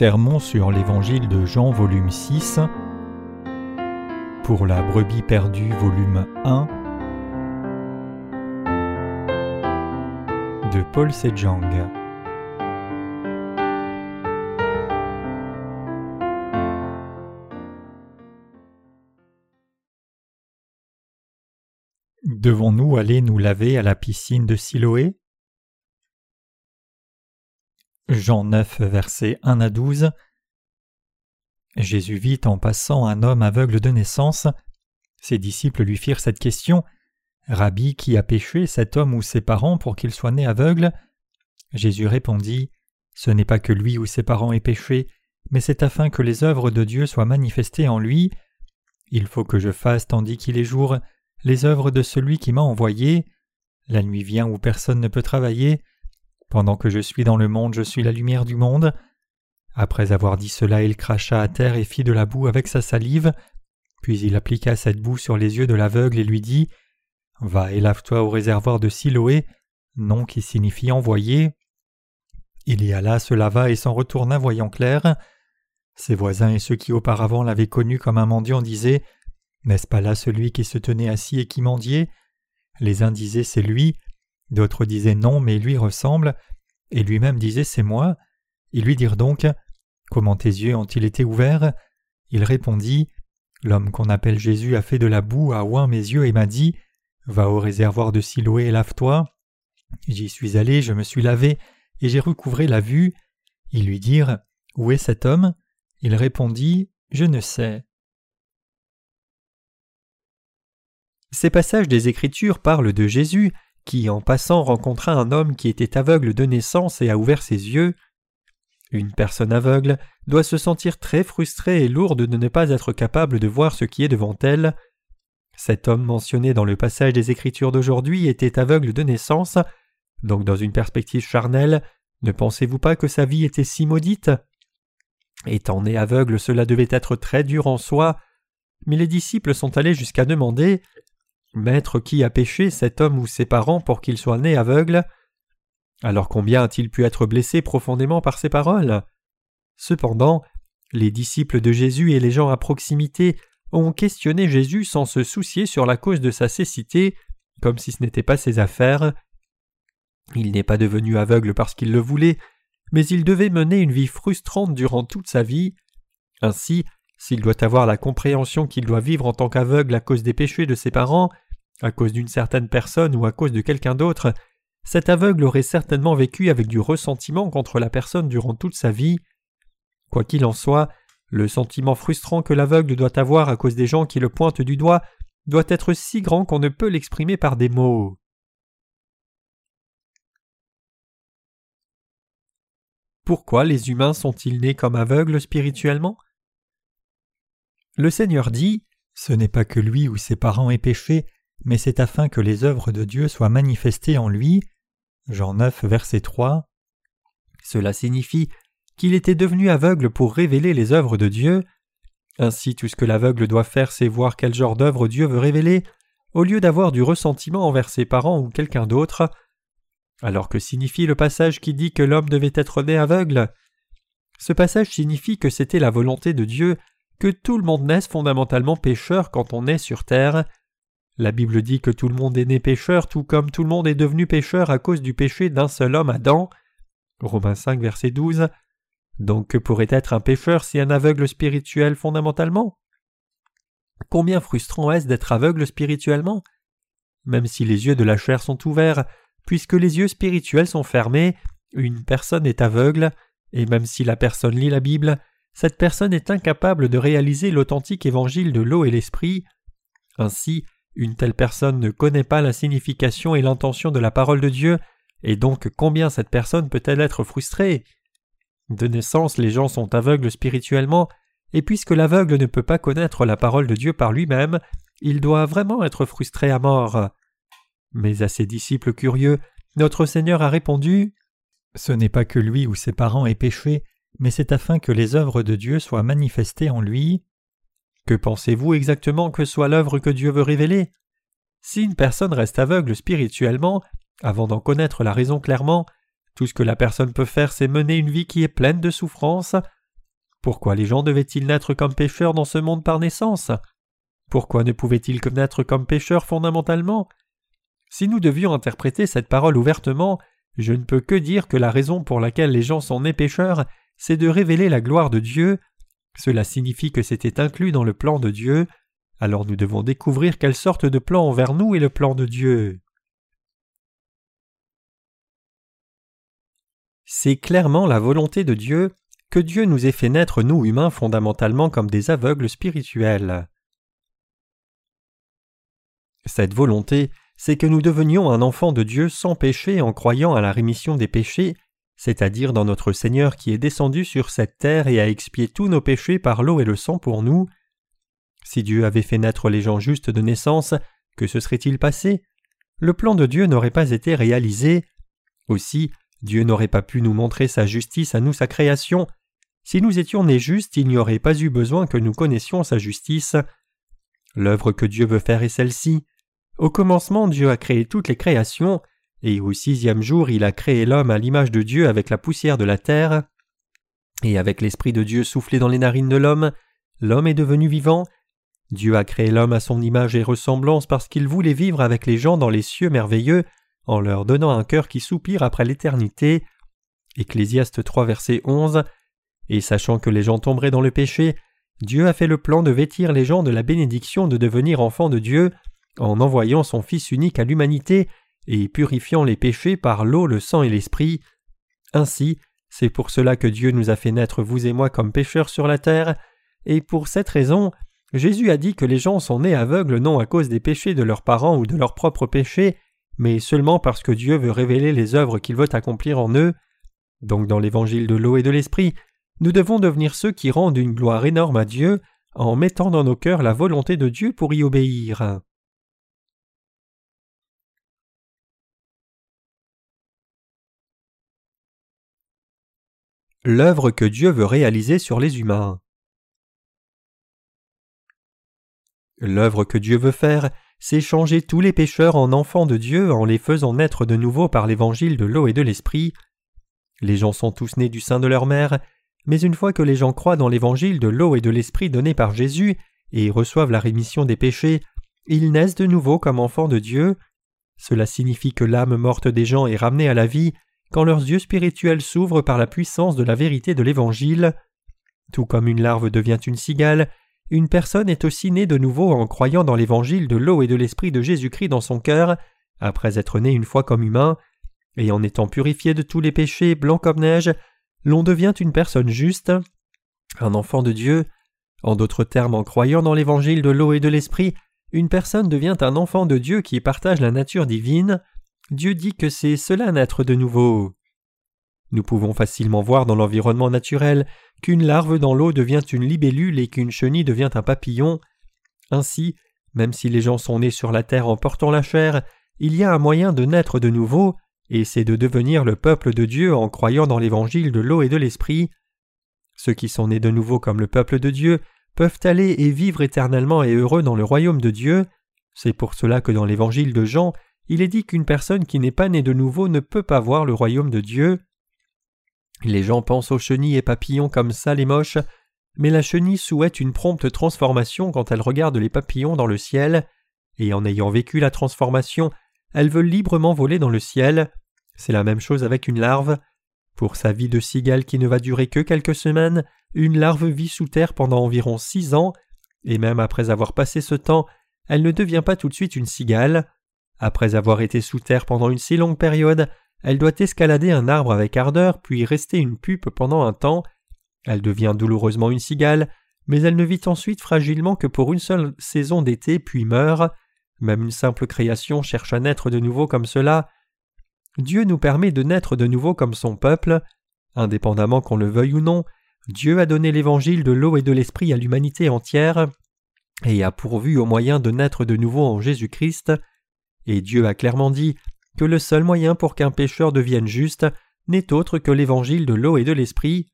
Sermon sur l'Évangile de Jean volume 6 pour la brebis perdue volume 1 de Paul Sejang. Devons-nous aller nous laver à la piscine de Siloé? Jean 9, versets 1 à 12. Jésus vit en passant un homme aveugle de naissance. Ses disciples lui firent cette question Rabbi, qui a péché, cet homme ou ses parents, pour qu'il soit né aveugle? Jésus répondit Ce n'est pas que lui ou ses parents aient péché, mais c'est afin que les œuvres de Dieu soient manifestées en lui. Il faut que je fasse, tandis qu'il est jour, les œuvres de celui qui m'a envoyé. La nuit vient où personne ne peut travailler. Pendant que je suis dans le monde, je suis la lumière du monde. Après avoir dit cela, il cracha à terre et fit de la boue avec sa salive. Puis il appliqua cette boue sur les yeux de l'aveugle et lui dit Va et lave-toi au réservoir de Siloé, nom qui signifie envoyé. Il y alla, se lava et s'en retourna voyant clair. Ses voisins et ceux qui auparavant l'avaient connu comme un mendiant disaient N'est-ce pas là celui qui se tenait assis et qui mendiait? Les uns disaient C'est lui, D'autres disaient non, mais lui ressemble, et lui-même disait c'est moi. Ils lui dirent donc Comment tes yeux ont-ils été ouverts? Il répondit L'homme qu'on appelle Jésus a fait de la boue, a oint mes yeux et m'a dit Va au réservoir de Siloé et lave-toi. J'y suis allé, je me suis lavé, et j'ai recouvré la vue. Ils lui dirent Où est cet homme? Il répondit Je ne sais. Ces passages des Écritures parlent de Jésus qui en passant rencontra un homme qui était aveugle de naissance et a ouvert ses yeux. Une personne aveugle doit se sentir très frustrée et lourde de ne pas être capable de voir ce qui est devant elle. Cet homme mentionné dans le passage des Écritures d'aujourd'hui était aveugle de naissance, donc dans une perspective charnelle, ne pensez-vous pas que sa vie était si maudite? Étant né aveugle, cela devait être très dur en soi, mais les disciples sont allés jusqu'à demander Maître, qui a péché, cet homme ou ses parents, pour qu'il soit né aveugle Alors combien a-t-il pu être blessé profondément par ces paroles? Cependant, les disciples de Jésus et les gens à proximité ont questionné Jésus sans se soucier sur la cause de sa cécité, comme si ce n'était pas ses affaires. Il n'est pas devenu aveugle parce qu'il le voulait, mais il devait mener une vie frustrante durant toute sa vie. Ainsi, s'il doit avoir la compréhension qu'il doit vivre en tant qu'aveugle à cause des péchés de ses parents, à cause d'une certaine personne ou à cause de quelqu'un d'autre, cet aveugle aurait certainement vécu avec du ressentiment contre la personne durant toute sa vie. Quoi qu'il en soit, le sentiment frustrant que l'aveugle doit avoir à cause des gens qui le pointent du doigt doit être si grand qu'on ne peut l'exprimer par des mots. Pourquoi les humains sont-ils nés comme aveugles spirituellement? Le Seigneur dit Ce n'est pas que lui ou ses parents aient péché, mais c'est afin que les œuvres de Dieu soient manifestées en lui. Jean 9, verset 3. Cela signifie qu'il était devenu aveugle pour révéler les œuvres de Dieu. Ainsi, tout ce que l'aveugle doit faire, c'est voir quel genre d'œuvre Dieu veut révéler, au lieu d'avoir du ressentiment envers ses parents ou quelqu'un d'autre. Alors que signifie le passage qui dit que l'homme devait être né aveugle? Ce passage signifie que c'était la volonté de Dieu que tout le monde naisse fondamentalement pécheur quand on est sur terre. La Bible dit que tout le monde est né pécheur, tout comme tout le monde est devenu pécheur à cause du péché d'un seul homme, Adam. Romains 5, verset 12. Donc que pourrait être un pécheur si un aveugle spirituel fondamentalement? Combien frustrant est-ce d'être aveugle spirituellement? Même si les yeux de la chair sont ouverts, puisque les yeux spirituels sont fermés, une personne est aveugle, et même si la personne lit la Bible, cette personne est incapable de réaliser l'authentique évangile de l'eau et l'esprit. Ainsi, une telle personne ne connaît pas la signification et l'intention de la parole de Dieu, et donc combien cette personne peut-elle être frustrée? De naissance, les gens sont aveugles spirituellement, et puisque l'aveugle ne peut pas connaître la parole de Dieu par lui-même, il doit vraiment être frustré à mort. Mais à ses disciples curieux, notre Seigneur a répondu Ce n'est pas que lui ou ses parents aient péché, mais c'est afin que les œuvres de Dieu soient manifestées en lui. Que pensez-vous exactement que soit l'œuvre que Dieu veut révéler? Si une personne reste aveugle spirituellement, avant d'en connaître la raison clairement, tout ce que la personne peut faire c'est mener une vie qui est pleine de souffrances, Pourquoi les gens devaient-ils naître comme pécheurs dans ce monde par naissance? Pourquoi ne pouvaient-ils que naître comme pécheurs fondamentalement? Si nous devions interpréter cette parole ouvertement, je ne peux que dire que la raison pour laquelle les gens sont nés pécheurs, c'est de révéler la gloire de Dieu. Cela signifie que c'était inclus dans le plan de Dieu. Alors nous devons découvrir quelle sorte de plan envers nous est le plan de Dieu. C'est clairement la volonté de Dieu que Dieu nous ait fait naître nous humains fondamentalement comme des aveugles spirituels. Cette volonté, c'est que nous devenions un enfant de Dieu sans péché en croyant à la rémission des péchés, c'est-à-dire dans notre Seigneur qui est descendu sur cette terre et a expié tous nos péchés par l'eau et le sang pour nous. Si Dieu avait fait naître les gens justes de naissance, que se serait-il passé? Le plan de Dieu n'aurait pas été réalisé. Aussi, Dieu n'aurait pas pu nous montrer sa justice à nous sa création. Si nous étions nés justes, il n'y aurait pas eu besoin que nous connaissions sa justice. L'œuvre que Dieu veut faire est celle-ci. Au commencement, Dieu a créé toutes les créations, et au sixième jour, il a créé l'homme à l'image de Dieu avec la poussière de la terre. Et avec l'Esprit de Dieu soufflé dans les narines de l'homme, l'homme est devenu vivant. Dieu a créé l'homme à son image et ressemblance parce qu'il voulait vivre avec les gens dans les cieux merveilleux en leur donnant un cœur qui soupire après l'éternité. Ecclésiaste 3 verset 11 Et sachant que les gens tomberaient dans le péché, Dieu a fait le plan de vêtir les gens de la bénédiction de devenir enfants de Dieu en envoyant son Fils unique à l'humanité et purifiant les péchés par l'eau, le sang et l'esprit. Ainsi, c'est pour cela que Dieu nous a fait naître vous et moi comme pécheurs sur la terre, et pour cette raison, Jésus a dit que les gens sont nés aveugles non à cause des péchés de leurs parents ou de leurs propres péchés, mais seulement parce que Dieu veut révéler les œuvres qu'il veut accomplir en eux. Donc dans l'évangile de l'eau et de l'esprit, nous devons devenir ceux qui rendent une gloire énorme à Dieu en mettant dans nos cœurs la volonté de Dieu pour y obéir. L'œuvre que Dieu veut réaliser sur les humains. L'œuvre que Dieu veut faire, c'est changer tous les pécheurs en enfants de Dieu en les faisant naître de nouveau par l'évangile de l'eau et de l'esprit. Les gens sont tous nés du sein de leur mère, mais une fois que les gens croient dans l'évangile de l'eau et de l'esprit donné par Jésus et reçoivent la rémission des péchés, ils naissent de nouveau comme enfants de Dieu. Cela signifie que l'âme morte des gens est ramenée à la vie quand leurs yeux spirituels s'ouvrent par la puissance de la vérité de l'Évangile. Tout comme une larve devient une cigale, une personne est aussi née de nouveau en croyant dans l'évangile de l'eau et de l'esprit de Jésus-Christ dans son cœur, après être né une fois comme humain, et en étant purifié de tous les péchés blancs comme neige, l'on devient une personne juste, un enfant de Dieu. En d'autres termes, en croyant dans l'évangile de l'eau et de l'esprit, une personne devient un enfant de Dieu qui partage la nature divine. Dieu dit que c'est cela naître de nouveau. Nous pouvons facilement voir dans l'environnement naturel qu'une larve dans l'eau devient une libellule et qu'une chenille devient un papillon. Ainsi, même si les gens sont nés sur la terre en portant la chair, il y a un moyen de naître de nouveau, et c'est de devenir le peuple de Dieu en croyant dans l'évangile de l'eau et de l'esprit. Ceux qui sont nés de nouveau comme le peuple de Dieu peuvent aller et vivre éternellement et heureux dans le royaume de Dieu. C'est pour cela que dans l'évangile de Jean, il est dit qu'une personne qui n'est pas née de nouveau ne peut pas voir le royaume de Dieu. Les gens pensent aux chenilles et papillons comme sales et moches, mais la chenille souhaite une prompte transformation quand elle regarde les papillons dans le ciel, et en ayant vécu la transformation, elle veut librement voler dans le ciel. C'est la même chose avec une larve. Pour sa vie de cigale qui ne va durer que quelques semaines, une larve vit sous terre pendant environ six ans, et même après avoir passé ce temps, elle ne devient pas tout de suite une cigale. Après avoir été sous terre pendant une si longue période, elle doit escalader un arbre avec ardeur puis rester une pupe pendant un temps. Elle devient douloureusement une cigale, mais elle ne vit ensuite fragilement que pour une seule saison d'été puis meurt. Même une simple création cherche à naître de nouveau comme cela. Dieu nous permet de naître de nouveau comme son peuple. Indépendamment qu'on le veuille ou non, Dieu a donné l'évangile de l'eau et de l'esprit à l'humanité entière et a pourvu au moyen de naître de nouveau en Jésus-Christ. Et Dieu a clairement dit que le seul moyen pour qu'un pécheur devienne juste n'est autre que l'évangile de l'eau et de l'esprit.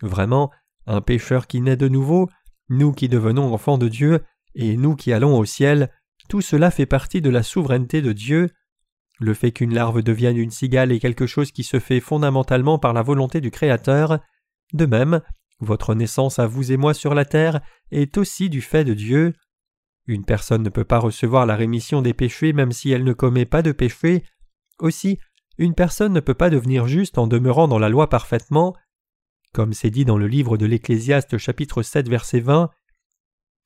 Vraiment, un pécheur qui naît de nouveau, nous qui devenons enfants de Dieu, et nous qui allons au ciel, tout cela fait partie de la souveraineté de Dieu. Le fait qu'une larve devienne une cigale est quelque chose qui se fait fondamentalement par la volonté du Créateur. De même, Votre naissance à vous et moi sur la terre est aussi du fait de Dieu. Une personne ne peut pas recevoir la rémission des péchés même si elle ne commet pas de péché. Aussi, une personne ne peut pas devenir juste en demeurant dans la loi parfaitement. Comme c'est dit dans le livre de l'Ecclésiaste chapitre 7 verset 20,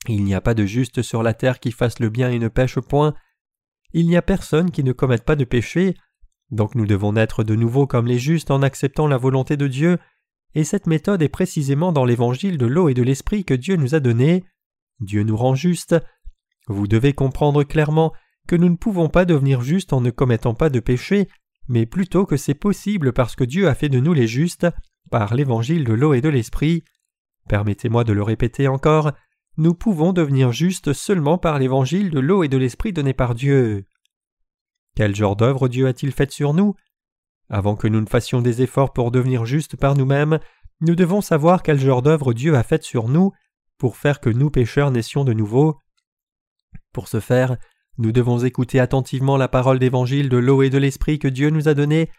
Il n'y a pas de juste sur la terre qui fasse le bien et ne pêche point. Il n'y a personne qui ne commette pas de péché. Donc nous devons naître de nouveau comme les justes en acceptant la volonté de Dieu, et cette méthode est précisément dans l'évangile de l'eau et de l'esprit que Dieu nous a donné. Dieu nous rend justes. Vous devez comprendre clairement que nous ne pouvons pas devenir justes en ne commettant pas de péché, mais plutôt que c'est possible parce que Dieu a fait de nous les justes par l'évangile de l'eau et de l'esprit. Permettez-moi de le répéter encore, nous pouvons devenir justes seulement par l'évangile de l'eau et de l'esprit donné par Dieu. Quel genre d'œuvre Dieu a-t-il faite sur nous? Avant que nous ne fassions des efforts pour devenir justes par nous-mêmes, nous devons savoir quel genre d'œuvre Dieu a faite sur nous pour faire que nous pécheurs naissions de nouveau. Pour ce faire, nous devons écouter attentivement la parole d'évangile de l'eau et de l'esprit que Dieu nous a donnée,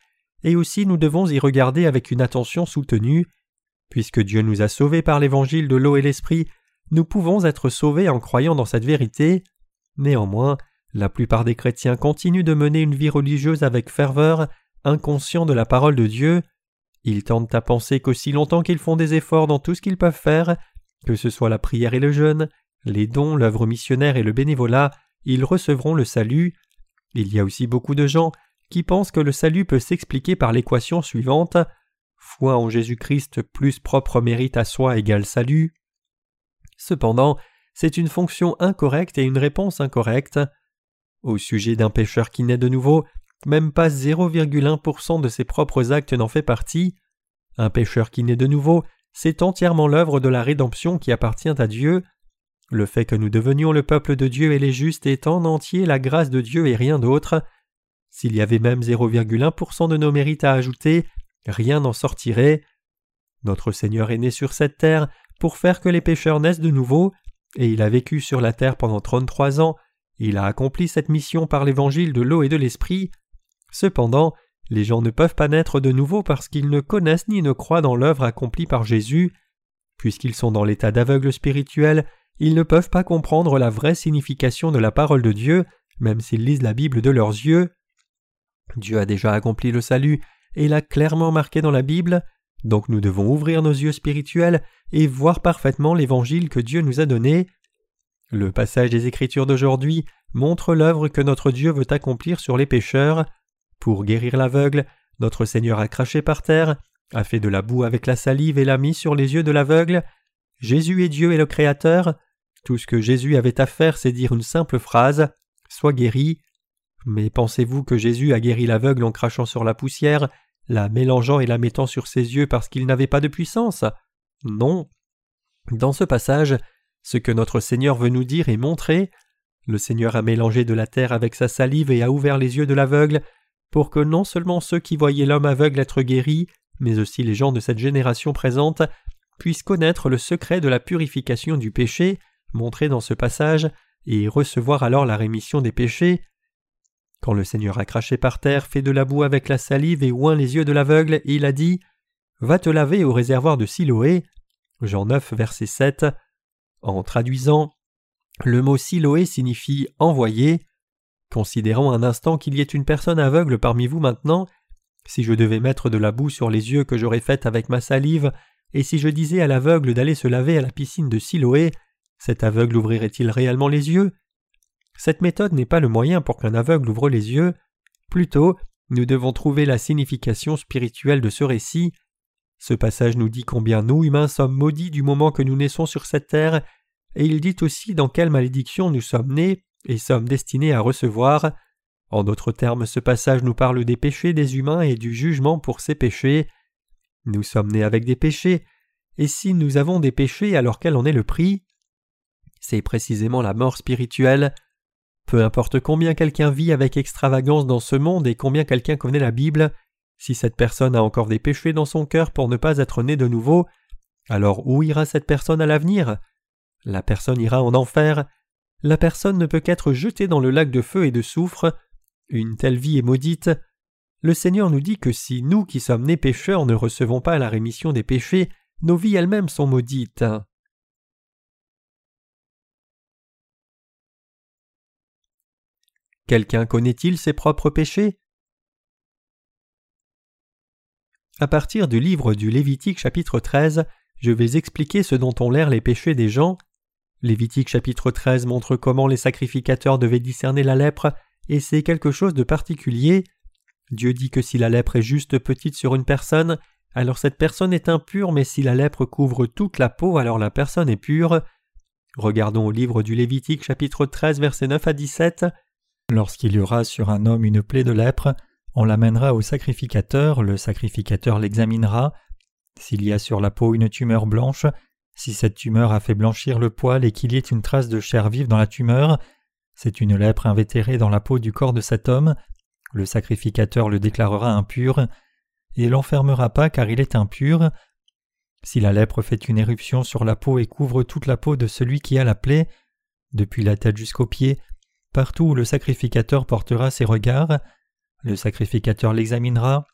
et aussi nous devons y regarder avec une attention soutenue. Puisque Dieu nous a sauvés par l'évangile de l'eau et l'esprit, nous pouvons être sauvés en croyant dans cette vérité. Néanmoins, la plupart des chrétiens continuent de mener une vie religieuse avec ferveur, inconscients de la parole de Dieu. Ils tentent à penser qu'aussi longtemps qu'ils font des efforts dans tout ce qu'ils peuvent faire, que ce soit la prière et le jeûne, les dons, l'œuvre missionnaire et le bénévolat, ils recevront le salut. Il y a aussi beaucoup de gens qui pensent que le salut peut s'expliquer par l'équation suivante foi en Jésus-Christ plus propre mérite à soi égale salut. Cependant, c'est une fonction incorrecte et une réponse incorrecte. Au sujet d'un pécheur qui naît de nouveau, même pas 0,1% de ses propres actes n'en fait partie. Un pécheur qui naît de nouveau, c'est entièrement l'œuvre de la rédemption qui appartient à Dieu. Le fait que nous devenions le peuple de Dieu et les justes est en entier la grâce de Dieu et rien d'autre. S'il y avait même 0,1% de nos mérites à ajouter, rien n'en sortirait. Notre Seigneur est né sur cette terre pour faire que les pécheurs naissent de nouveau, et il a vécu sur la terre pendant trente-trois ans, il a accompli cette mission par l'évangile de l'eau et de l'esprit. Cependant, les gens ne peuvent pas naître de nouveau parce qu'ils ne connaissent ni ne croient dans l'œuvre accomplie par Jésus. Puisqu'ils sont dans l'état d'aveugle spirituel, ils ne peuvent pas comprendre la vraie signification de la parole de Dieu, même s'ils lisent la Bible de leurs yeux. Dieu a déjà accompli le salut et l'a clairement marqué dans la Bible, donc nous devons ouvrir nos yeux spirituels et voir parfaitement l'évangile que Dieu nous a donné. Le passage des Écritures d'aujourd'hui montre l'œuvre que notre Dieu veut accomplir sur les pécheurs. Pour guérir l'aveugle, notre Seigneur a craché par terre, a fait de la boue avec la salive et l'a mis sur les yeux de l'aveugle. Jésus est Dieu et le Créateur. Tout ce que Jésus avait à faire, c'est dire une simple phrase Sois guéri. Mais pensez-vous que Jésus a guéri l'aveugle en crachant sur la poussière, la mélangeant et la mettant sur ses yeux parce qu'il n'avait pas de puissance? Non. Dans ce passage, ce que notre Seigneur veut nous dire et montrer, le Seigneur a mélangé de la terre avec sa salive et a ouvert les yeux de l'aveugle, pour que non seulement ceux qui voyaient l'homme aveugle être guéri, mais aussi les gens de cette génération présente, puissent connaître le secret de la purification du péché, montré dans ce passage, et recevoir alors la rémission des péchés. Quand le Seigneur a craché par terre, fait de la boue avec la salive et oint les yeux de l'aveugle, il a dit Va te laver au réservoir de Siloé. Jean 9, verset 7. En traduisant, le mot Siloé signifie envoyer. Considérons un instant qu'il y ait une personne aveugle parmi vous maintenant. Si je devais mettre de la boue sur les yeux que j'aurais faite avec ma salive, et si je disais à l'aveugle d'aller se laver à la piscine de Siloé, cet aveugle ouvrirait-il réellement les yeux? Cette méthode n'est pas le moyen pour qu'un aveugle ouvre les yeux, plutôt nous devons trouver la signification spirituelle de ce récit. Ce passage nous dit combien nous, humains, sommes maudits du moment que nous naissons sur cette terre, et il dit aussi dans quelle malédiction nous sommes nés et sommes destinés à recevoir. En d'autres termes, ce passage nous parle des péchés des humains et du jugement pour ces péchés. Nous sommes nés avec des péchés, et si nous avons des péchés, alors quel en est le prix? C'est précisément la mort spirituelle. Peu importe combien quelqu'un vit avec extravagance dans ce monde et combien quelqu'un connaît la Bible, si cette personne a encore des péchés dans son cœur pour ne pas être né de nouveau, alors où ira cette personne à l'avenir? La personne ira en enfer. La personne ne peut qu'être jetée dans le lac de feu et de soufre. Une telle vie est maudite. Le Seigneur nous dit que si nous qui sommes nés pécheurs ne recevons pas la rémission des péchés, nos vies elles-mêmes sont maudites. Quelqu'un connaît-il ses propres péchés? À partir du livre du Lévitique chapitre 13, je vais expliquer ce dont ont l'air les péchés des gens. Lévitique chapitre 13 montre comment les sacrificateurs devaient discerner la lèpre, et c'est quelque chose de particulier. Dieu dit que si la lèpre est juste petite sur une personne, alors cette personne est impure, mais si la lèpre couvre toute la peau, alors la personne est pure. Regardons au livre du Lévitique chapitre 13 versets 9 à 17. Lorsqu'il y aura sur un homme une plaie de lèpre, on l'amènera au sacrificateur, le sacrificateur l'examinera. S'il y a sur la peau une tumeur blanche, si cette tumeur a fait blanchir le poil et qu'il y ait une trace de chair vive dans la tumeur, c'est une lèpre invétérée dans la peau du corps de cet homme, le sacrificateur le déclarera impur, et l'enfermera pas car il est impur. Si la lèpre fait une éruption sur la peau et couvre toute la peau de celui qui a la plaie, depuis la tête jusqu'aux pieds, partout où le sacrificateur portera ses regards, le sacrificateur l'examinera,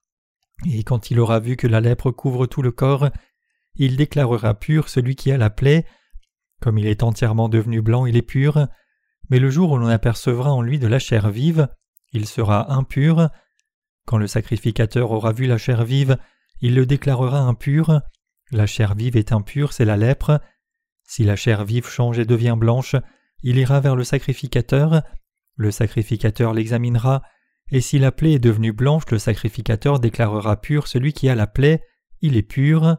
et quand il aura vu que la lèpre couvre tout le corps, il déclarera pur celui qui a la plaie. Comme il est entièrement devenu blanc, il est pur, mais le jour où l'on apercevra en lui de la chair vive, il sera impur. Quand le sacrificateur aura vu la chair vive, il le déclarera impur. La chair vive est impure, c'est la lèpre. Si la chair vive change et devient blanche, il ira vers le sacrificateur. Le sacrificateur l'examinera, et si la plaie est devenue blanche, le sacrificateur déclarera pur celui qui a la plaie, il est pur.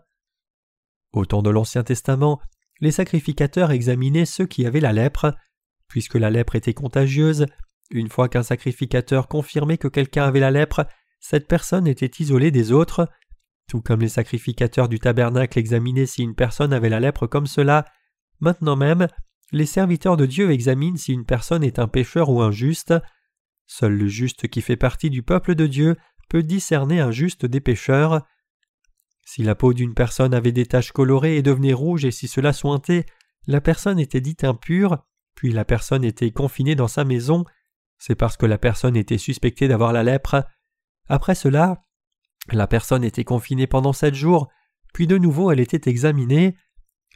Au temps de l'Ancien Testament, les sacrificateurs examinaient ceux qui avaient la lèpre. Puisque la lèpre était contagieuse, une fois qu'un sacrificateur confirmait que quelqu'un avait la lèpre, cette personne était isolée des autres. Tout comme les sacrificateurs du tabernacle examinaient si une personne avait la lèpre comme cela, maintenant même, les serviteurs de Dieu examinent si une personne est un pécheur ou un juste. Seul le juste qui fait partie du peuple de Dieu peut discerner un juste des pécheurs. Si la peau d'une personne avait des taches colorées et devenait rouge et si cela sointait, la personne était dite impure, puis la personne était confinée dans sa maison, c'est parce que la personne était suspectée d'avoir la lèpre. Après cela, la personne était confinée pendant sept jours, puis de nouveau elle était examinée.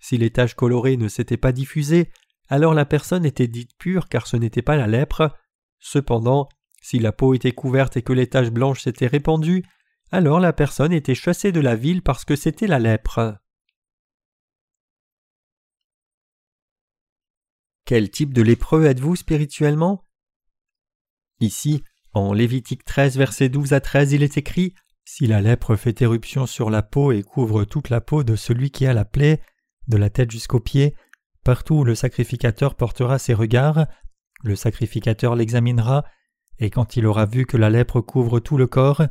Si les taches colorées ne s'étaient pas diffusées, alors la personne était dite pure car ce n'était pas la lèpre. Cependant, si la peau était couverte et que les taches blanches s'étaient répandues, alors la personne était chassée de la ville parce que c'était la lèpre. Quel type de lépreux êtes-vous spirituellement? Ici, en Lévitique 13, versets 12 à 13, il est écrit Si la lèpre fait éruption sur la peau et couvre toute la peau de celui qui a la plaie, de la tête jusqu'aux pieds, partout où le sacrificateur portera ses regards, le sacrificateur l'examinera, et quand il aura vu que la lèpre couvre tout le corps,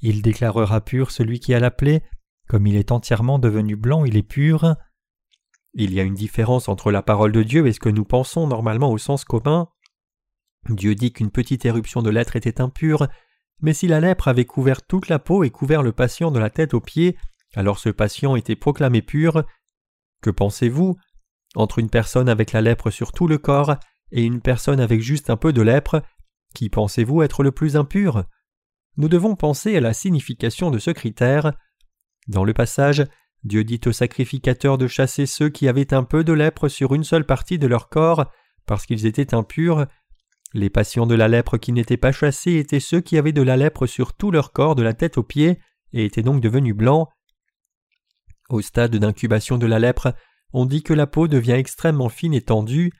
il déclarera pur celui qui a la plaie, comme il est entièrement devenu blanc, il est pur. Il y a une différence entre la parole de Dieu et ce que nous pensons normalement au sens commun. Dieu dit qu'une petite éruption de lèpre était impure, mais si la lèpre avait couvert toute la peau et couvert le patient de la tête aux pieds, alors ce patient était proclamé pur. Que pensez-vous? Entre une personne avec la lèpre sur tout le corps et une personne avec juste un peu de lèpre, qui pensez-vous être le plus impur? Nous devons penser à la signification de ce critère. Dans le passage, Dieu dit aux sacrificateurs de chasser ceux qui avaient un peu de lèpre sur une seule partie de leur corps, parce qu'ils étaient impurs. Les patients de la lèpre qui n'étaient pas chassés étaient ceux qui avaient de la lèpre sur tout leur corps de la tête aux pieds, et étaient donc devenus blancs. Au stade d'incubation de la lèpre, on dit que la peau devient extrêmement fine et tendue.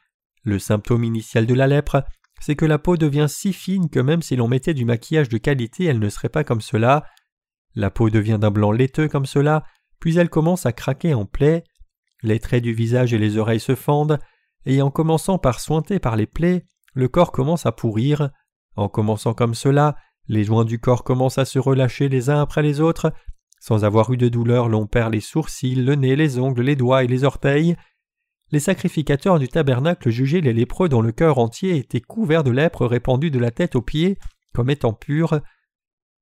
Le symptôme initial de la lèpre, c'est que la peau devient si fine que même si l'on mettait du maquillage de qualité, elle ne serait pas comme cela. La peau devient d'un blanc laiteux comme cela, puis elle commence à craquer en plaies. Les traits du visage et les oreilles se fendent, et en commençant par sointer par les plaies, le corps commence à pourrir. En commençant comme cela, les joints du corps commencent à se relâcher les uns après les autres. Sans avoir eu de douleur, l'on perd les sourcils, le nez, les ongles, les doigts et les orteils les sacrificateurs du tabernacle jugeaient les lépreux dont le cœur entier était couvert de lèpre répandue de la tête aux pieds comme étant pur.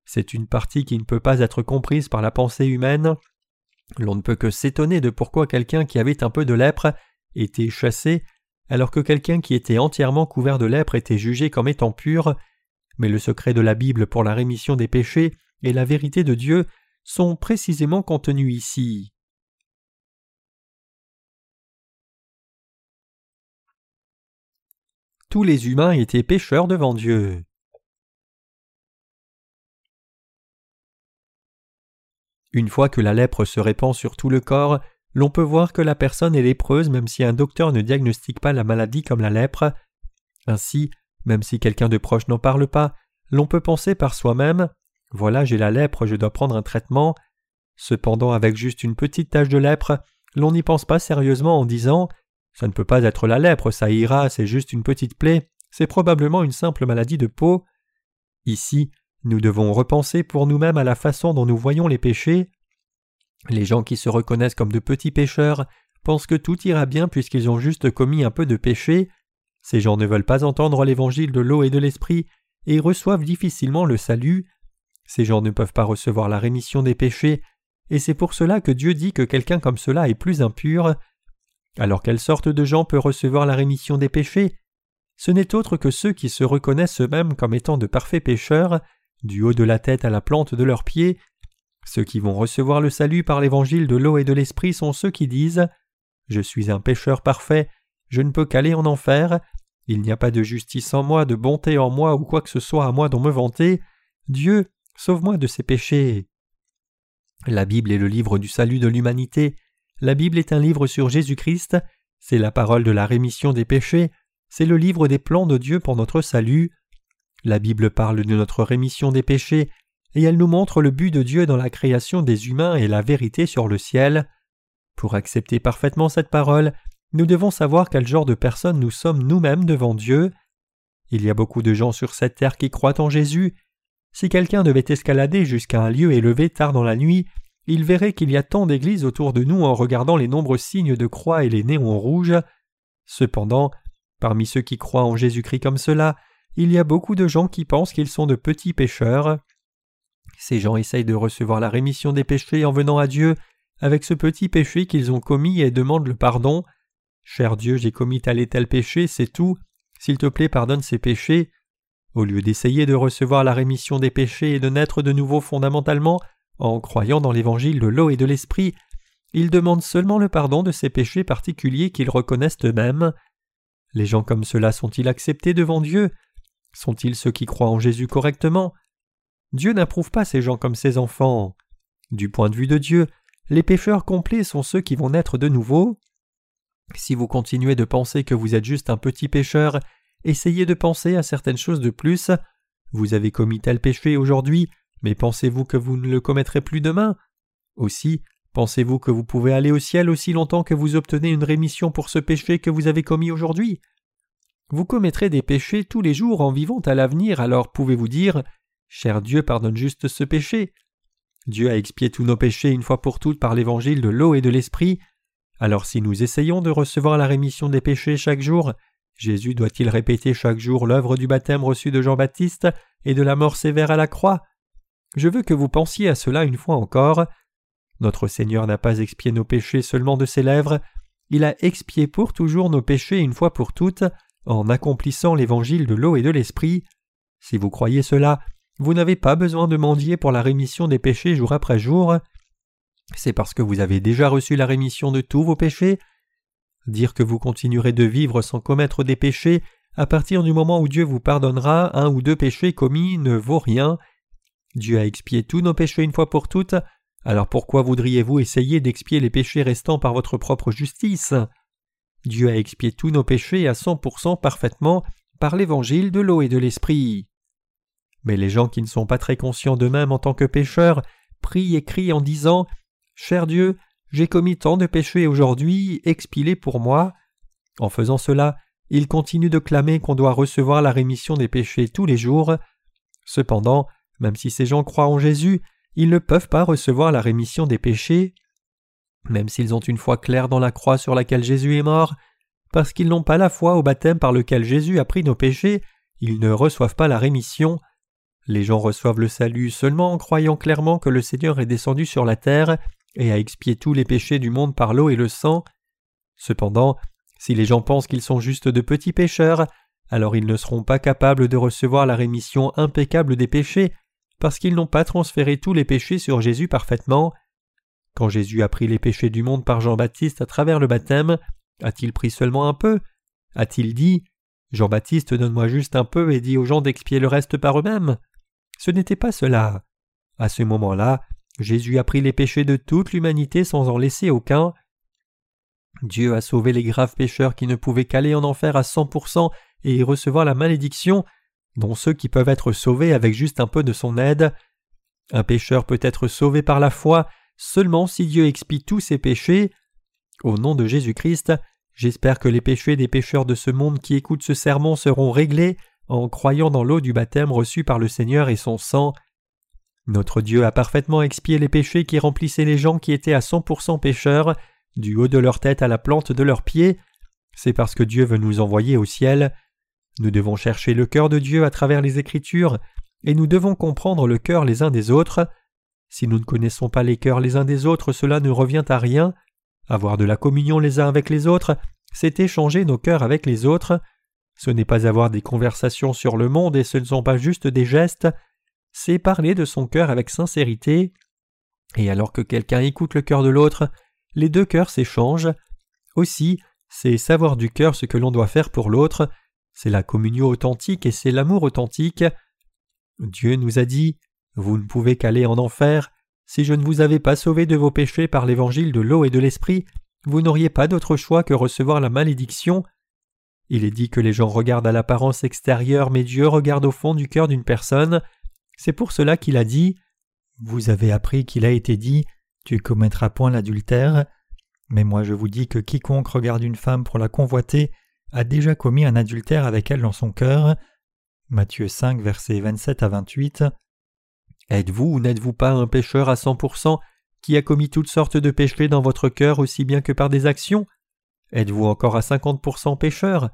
C'est une partie qui ne peut pas être comprise par la pensée humaine. L'on ne peut que s'étonner de pourquoi quelqu'un qui avait un peu de lèpre était chassé, alors que quelqu'un qui était entièrement couvert de lèpre était jugé comme étant pur. Mais le secret de la Bible pour la rémission des péchés et la vérité de Dieu sont précisément contenus ici. Tous les humains étaient pécheurs devant Dieu. Une fois que la lèpre se répand sur tout le corps, l'on peut voir que la personne est lépreuse même si un docteur ne diagnostique pas la maladie comme la lèpre. Ainsi, même si quelqu'un de proche n'en parle pas, l'on peut penser par soi-même voilà, j'ai la lèpre, je dois prendre un traitement. Cependant, avec juste une petite tache de lèpre, l'on n'y pense pas sérieusement en disant Ça ne peut pas être la lèpre, ça ira, c'est juste une petite plaie, c'est probablement une simple maladie de peau. Ici, nous devons repenser pour nous-mêmes à la façon dont nous voyons les péchés. Les gens qui se reconnaissent comme de petits pécheurs pensent que tout ira bien puisqu'ils ont juste commis un peu de péché. Ces gens ne veulent pas entendre l'évangile de l'eau et de l'esprit et reçoivent difficilement le salut. Ces gens ne peuvent pas recevoir la rémission des péchés, et c'est pour cela que Dieu dit que quelqu'un comme cela est plus impur. Alors quelle sorte de gens peut recevoir la rémission des péchés? Ce n'est autre que ceux qui se reconnaissent eux-mêmes comme étant de parfaits pécheurs, du haut de la tête à la plante de leurs pieds, ceux qui vont recevoir le salut par l'évangile de l'eau et de l'esprit sont ceux qui disent Je suis un pécheur parfait, je ne peux qu'aller en enfer, il n'y a pas de justice en moi, de bonté en moi ou quoi que ce soit à moi dont me vanter. Dieu, sauve-moi de ces péchés. La Bible est le livre du salut de l'humanité. La Bible est un livre sur Jésus-Christ. C'est la parole de la rémission des péchés. C'est le livre des plans de Dieu pour notre salut. La Bible parle de notre rémission des péchés et elle nous montre le but de Dieu dans la création des humains et la vérité sur le ciel. Pour accepter parfaitement cette parole, nous devons savoir quel genre de personnes nous sommes nous-mêmes devant Dieu. Il y a beaucoup de gens sur cette terre qui croient en Jésus. Si quelqu'un devait escalader jusqu'à un lieu élevé tard dans la nuit, il verrait qu'il y a tant d'églises autour de nous en regardant les nombreux signes de croix et les néons rouges. Cependant, parmi ceux qui croient en Jésus-Christ comme cela, il y a beaucoup de gens qui pensent qu'ils sont de petits pécheurs. Ces gens essayent de recevoir la rémission des péchés en venant à Dieu avec ce petit péché qu'ils ont commis et demandent le pardon. Cher Dieu, j'ai commis tel et tel péché, c'est tout. S'il te plaît, pardonne ces péchés. Au lieu d'essayer de recevoir la rémission des péchés et de naître de nouveau fondamentalement, en croyant dans l'évangile de l'eau et de l'esprit, ils demandent seulement le pardon de ces péchés particuliers qu'ils reconnaissent eux-mêmes. Les gens comme cela sont-ils acceptés devant Dieu? Sont-ils ceux qui croient en Jésus correctement? Dieu n'approuve pas ces gens comme ses enfants. Du point de vue de Dieu, les pécheurs complets sont ceux qui vont naître de nouveau. Si vous continuez de penser que vous êtes juste un petit pécheur, essayez de penser à certaines choses de plus. Vous avez commis tel péché aujourd'hui, mais pensez-vous que vous ne le commettrez plus demain? Aussi, pensez-vous que vous pouvez aller au ciel aussi longtemps que vous obtenez une rémission pour ce péché que vous avez commis aujourd'hui? Vous commettrez des péchés tous les jours en vivant à l'avenir, alors pouvez-vous dire Cher Dieu, pardonne juste ce péché. Dieu a expié tous nos péchés une fois pour toutes par l'évangile de l'eau et de l'esprit. Alors si nous essayons de recevoir la rémission des péchés chaque jour, Jésus doit-il répéter chaque jour l'œuvre du baptême reçu de Jean-Baptiste et de la mort sévère à la croix? Je veux que vous pensiez à cela une fois encore. Notre Seigneur n'a pas expié nos péchés seulement de ses lèvres, il a expié pour toujours nos péchés une fois pour toutes en accomplissant l'évangile de l'eau et de l'esprit. Si vous croyez cela, vous n'avez pas besoin de mendier pour la rémission des péchés jour après jour. C'est parce que vous avez déjà reçu la rémission de tous vos péchés. Dire que vous continuerez de vivre sans commettre des péchés à partir du moment où Dieu vous pardonnera un ou deux péchés commis ne vaut rien. Dieu a expié tous nos péchés une fois pour toutes, alors pourquoi voudriez-vous essayer d'expier les péchés restants par votre propre justice? Dieu a expié tous nos péchés à cent pour cent parfaitement par l'évangile de l'eau et de l'esprit. Mais les gens qui ne sont pas très conscients d'eux-mêmes en tant que pécheurs prient et crient en disant Cher Dieu, j'ai commis tant de péchés aujourd'hui, expilez pour moi. En faisant cela, ils continuent de clamer qu'on doit recevoir la rémission des péchés tous les jours. Cependant, même si ces gens croient en Jésus, ils ne peuvent pas recevoir la rémission des péchés. Même s'ils ont une foi claire dans la croix sur laquelle Jésus est mort, parce qu'ils n'ont pas la foi au baptême par lequel Jésus a pris nos péchés, ils ne reçoivent pas la rémission. Les gens reçoivent le salut seulement en croyant clairement que le Seigneur est descendu sur la terre et a expié tous les péchés du monde par l'eau et le sang. Cependant, si les gens pensent qu'ils sont juste de petits pécheurs, alors ils ne seront pas capables de recevoir la rémission impeccable des péchés, parce qu'ils n'ont pas transféré tous les péchés sur Jésus parfaitement. Quand Jésus a pris les péchés du monde par Jean-Baptiste à travers le baptême, a-t-il pris seulement un peu? A-t-il dit Jean-Baptiste donne-moi juste un peu et dit aux gens d'expier le reste par eux-mêmes? Ce n'était pas cela. À ce moment-là, Jésus a pris les péchés de toute l'humanité sans en laisser aucun. Dieu a sauvé les graves pécheurs qui ne pouvaient qu'aller en enfer à cent pour cent et y recevoir la malédiction, dont ceux qui peuvent être sauvés avec juste un peu de son aide. Un pécheur peut être sauvé par la foi seulement si Dieu expie tous ses péchés. Au nom de Jésus-Christ, j'espère que les péchés des pécheurs de ce monde qui écoutent ce sermon seront réglés en croyant dans l'eau du baptême reçu par le Seigneur et son sang. Notre Dieu a parfaitement expié les péchés qui remplissaient les gens qui étaient à cent pour cent pécheurs, du haut de leur tête à la plante de leurs pieds. C'est parce que Dieu veut nous envoyer au ciel. Nous devons chercher le cœur de Dieu à travers les Écritures, et nous devons comprendre le cœur les uns des autres. Si nous ne connaissons pas les cœurs les uns des autres, cela ne revient à rien. Avoir de la communion les uns avec les autres, c'est échanger nos cœurs avec les autres. Ce n'est pas avoir des conversations sur le monde et ce ne sont pas juste des gestes, c'est parler de son cœur avec sincérité. Et alors que quelqu'un écoute le cœur de l'autre, les deux cœurs s'échangent. Aussi, c'est savoir du cœur ce que l'on doit faire pour l'autre, c'est la communion authentique et c'est l'amour authentique. Dieu nous a dit Vous ne pouvez qu'aller en enfer. Si je ne vous avais pas sauvé de vos péchés par l'évangile de l'eau et de l'esprit, vous n'auriez pas d'autre choix que recevoir la malédiction. Il est dit que les gens regardent à l'apparence extérieure, mais Dieu regarde au fond du cœur d'une personne. C'est pour cela qu'il a dit Vous avez appris qu'il a été dit Tu commettras point l'adultère. Mais moi je vous dis que quiconque regarde une femme pour la convoiter a déjà commis un adultère avec elle dans son cœur. Matthieu 5, versets 27 à 28. Êtes-vous ou n'êtes-vous pas un pécheur à cent pour cent qui a commis toutes sortes de péchés dans votre cœur aussi bien que par des actions? Êtes-vous encore à cinquante pour cent pécheur?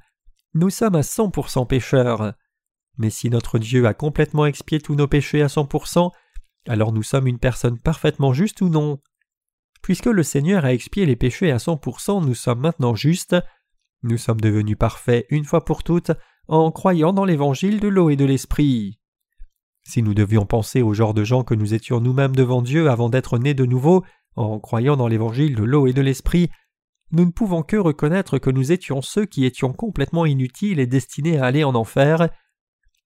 Nous sommes à cent pour cent pécheurs. Mais si notre Dieu a complètement expié tous nos péchés à cent pour cent, alors nous sommes une personne parfaitement juste ou non? Puisque le Seigneur a expié les péchés à cent pour cent, nous sommes maintenant justes. Nous sommes devenus parfaits une fois pour toutes en croyant dans l'évangile de l'eau et de l'esprit. Si nous devions penser au genre de gens que nous étions nous-mêmes devant Dieu avant d'être nés de nouveau, en croyant dans l'évangile de l'eau et de l'esprit, nous ne pouvons que reconnaître que nous étions ceux qui étions complètement inutiles et destinés à aller en enfer,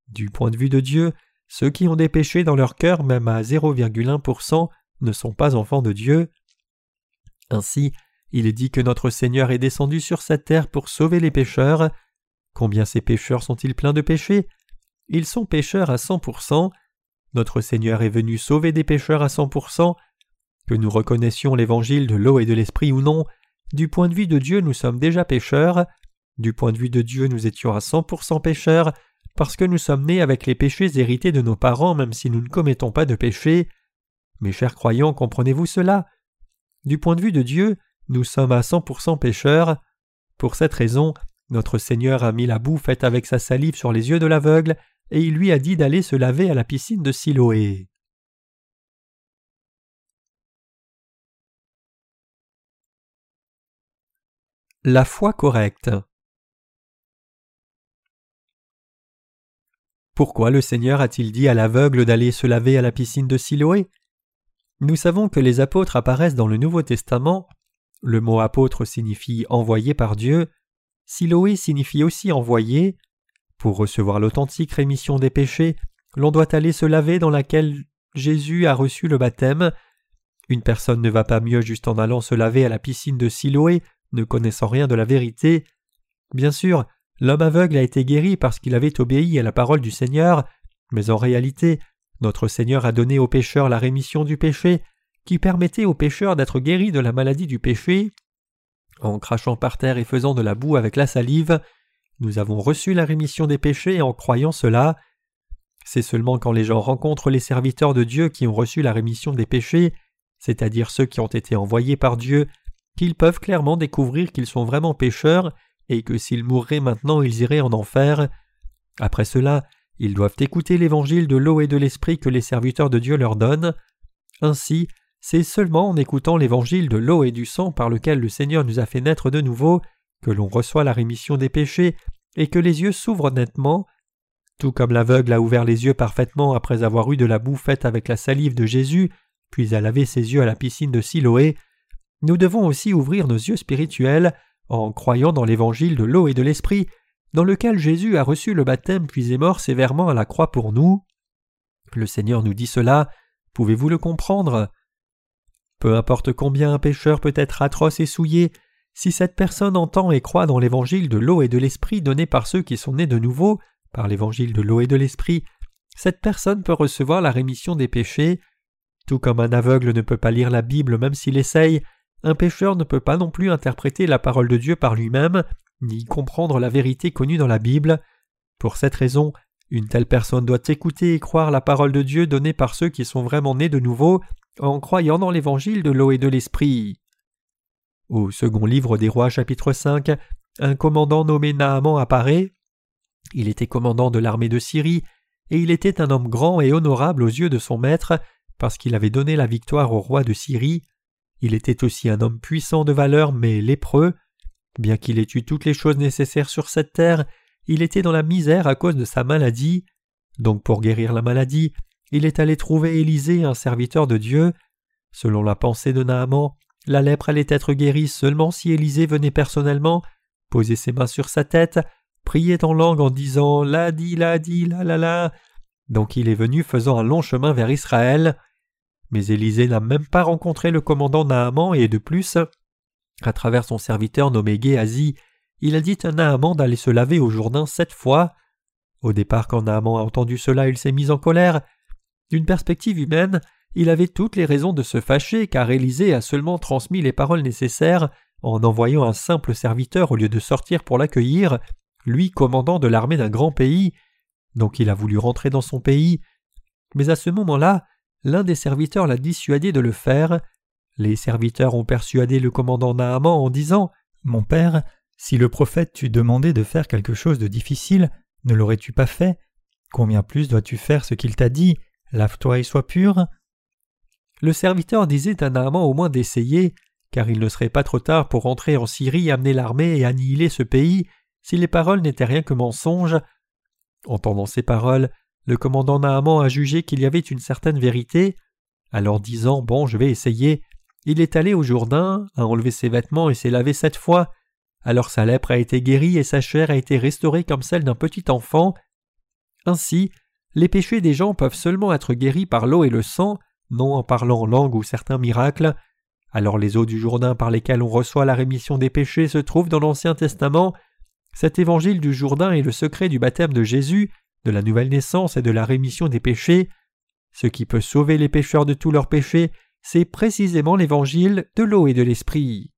du point de vue de Dieu, ceux qui ont des péchés dans leur cœur même à 0,1% ne sont pas enfants de Dieu. Ainsi, il est dit que notre Seigneur est descendu sur cette terre pour sauver les pécheurs. Combien ces pécheurs sont-ils pleins de péchés? Ils sont pécheurs à 100%. Notre Seigneur est venu sauver des pécheurs à 100%. Que nous reconnaissions l'évangile de l'eau et de l'esprit ou non, du point de vue de Dieu nous sommes déjà pécheurs. Du point de vue de Dieu nous étions à 100% pécheurs, parce que nous sommes nés avec les péchés hérités de nos parents même si nous ne commettons pas de péché. Mes chers croyants, comprenez-vous cela? Du point de vue de Dieu, nous sommes à 100% pécheurs. Pour cette raison, notre Seigneur a mis la boue faite avec sa salive sur les yeux de l'aveugle, et il lui a dit d'aller se laver à la piscine de Siloé. La foi correcte. Pourquoi le Seigneur a-t-il dit à l'aveugle d'aller se laver à la piscine de Siloé? Nous savons que les apôtres apparaissent dans le Nouveau Testament. Le mot apôtre signifie envoyé par Dieu. Siloé signifie aussi envoyé. Pour recevoir l'authentique rémission des péchés, l'on doit aller se laver dans laquelle Jésus a reçu le baptême. Une personne ne va pas mieux juste en allant se laver à la piscine de Siloé, ne connaissant rien de la vérité. Bien sûr, L'homme aveugle a été guéri parce qu'il avait obéi à la parole du Seigneur, mais en réalité, notre Seigneur a donné aux pécheurs la rémission du péché, qui permettait aux pécheurs d'être guéris de la maladie du péché. En crachant par terre et faisant de la boue avec la salive, nous avons reçu la rémission des péchés en croyant cela. C'est seulement quand les gens rencontrent les serviteurs de Dieu qui ont reçu la rémission des péchés, c'est-à-dire ceux qui ont été envoyés par Dieu, qu'ils peuvent clairement découvrir qu'ils sont vraiment pécheurs et que s'ils mourraient maintenant ils iraient en enfer. Après cela, ils doivent écouter l'évangile de l'eau et de l'esprit que les serviteurs de Dieu leur donnent. Ainsi, c'est seulement en écoutant l'évangile de l'eau et du sang par lequel le Seigneur nous a fait naître de nouveau que l'on reçoit la rémission des péchés et que les yeux s'ouvrent nettement. Tout comme l'aveugle a ouvert les yeux parfaitement après avoir eu de la boue faite avec la salive de Jésus, puis a lavé ses yeux à la piscine de Siloé, nous devons aussi ouvrir nos yeux spirituels en croyant dans l'évangile de l'eau et de l'esprit, dans lequel Jésus a reçu le baptême puis est mort sévèrement à la croix pour nous. Le Seigneur nous dit cela, pouvez-vous le comprendre? Peu importe combien un pécheur peut être atroce et souillé, si cette personne entend et croit dans l'évangile de l'eau et de l'esprit donné par ceux qui sont nés de nouveau, par l'évangile de l'eau et de l'esprit, cette personne peut recevoir la rémission des péchés. Tout comme un aveugle ne peut pas lire la Bible même s'il essaye, un pécheur ne peut pas non plus interpréter la parole de Dieu par lui-même, ni comprendre la vérité connue dans la Bible. Pour cette raison, une telle personne doit écouter et croire la parole de Dieu donnée par ceux qui sont vraiment nés de nouveau, en croyant dans l'évangile de l'eau et de l'esprit. Au second livre des rois chapitre 5, un commandant nommé Naaman apparaît. Il était commandant de l'armée de Syrie, et il était un homme grand et honorable aux yeux de son maître, parce qu'il avait donné la victoire au roi de Syrie. Il était aussi un homme puissant de valeur mais lépreux. Bien qu'il ait eu toutes les choses nécessaires sur cette terre, il était dans la misère à cause de sa maladie. Donc pour guérir la maladie, il est allé trouver Élisée, un serviteur de Dieu. Selon la pensée de Naaman, la lèpre allait être guérie seulement si Élisée venait personnellement, poser ses mains sur sa tête, prier en langue en disant la di la di la la la. Donc il est venu faisant un long chemin vers Israël. Mais Élisée n'a même pas rencontré le commandant Naaman et de plus, à travers son serviteur nommé Géasi, il a dit à Naaman d'aller se laver au Jourdain sept fois. Au départ, quand Naaman a entendu cela, il s'est mis en colère. D'une perspective humaine, il avait toutes les raisons de se fâcher car Élisée a seulement transmis les paroles nécessaires en envoyant un simple serviteur au lieu de sortir pour l'accueillir, lui commandant de l'armée d'un grand pays. Donc il a voulu rentrer dans son pays. Mais à ce moment-là, l'un des serviteurs l'a dissuadé de le faire. Les serviteurs ont persuadé le commandant Naaman en disant Mon père, si le prophète t'eût demandé de faire quelque chose de difficile, ne l'aurais-tu pas fait? Combien plus dois-tu faire ce qu'il t'a dit? Lave-toi et sois pur Le serviteur disait à Naaman au moins d'essayer, car il ne serait pas trop tard pour rentrer en Syrie, amener l'armée et annihiler ce pays, si les paroles n'étaient rien que mensonges. Entendant ces paroles, le commandant Naaman a jugé qu'il y avait une certaine vérité. Alors disant Bon, je vais essayer, il est allé au Jourdain, a enlevé ses vêtements et s'est lavé sept fois. Alors sa lèpre a été guérie et sa chair a été restaurée comme celle d'un petit enfant. Ainsi, les péchés des gens peuvent seulement être guéris par l'eau et le sang, non en parlant langue ou certains miracles. Alors les eaux du Jourdain par lesquelles on reçoit la rémission des péchés se trouvent dans l'Ancien Testament. Cet évangile du Jourdain est le secret du baptême de Jésus, de la nouvelle naissance et de la rémission des péchés. Ce qui peut sauver les pécheurs de tous leurs péchés, c'est précisément l'évangile de l'eau et de l'esprit.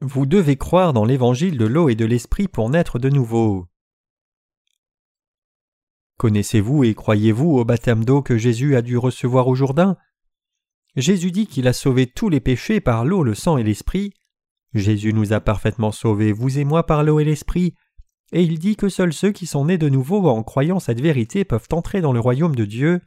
Vous devez croire dans l'évangile de l'eau et de l'esprit pour naître de nouveau. Connaissez-vous et croyez-vous au baptême d'eau que Jésus a dû recevoir au Jourdain? Jésus dit qu'il a sauvé tous les péchés par l'eau, le sang et l'esprit. Jésus nous a parfaitement sauvés, vous et moi, par l'eau et l'esprit, et il dit que seuls ceux qui sont nés de nouveau en croyant cette vérité peuvent entrer dans le royaume de Dieu.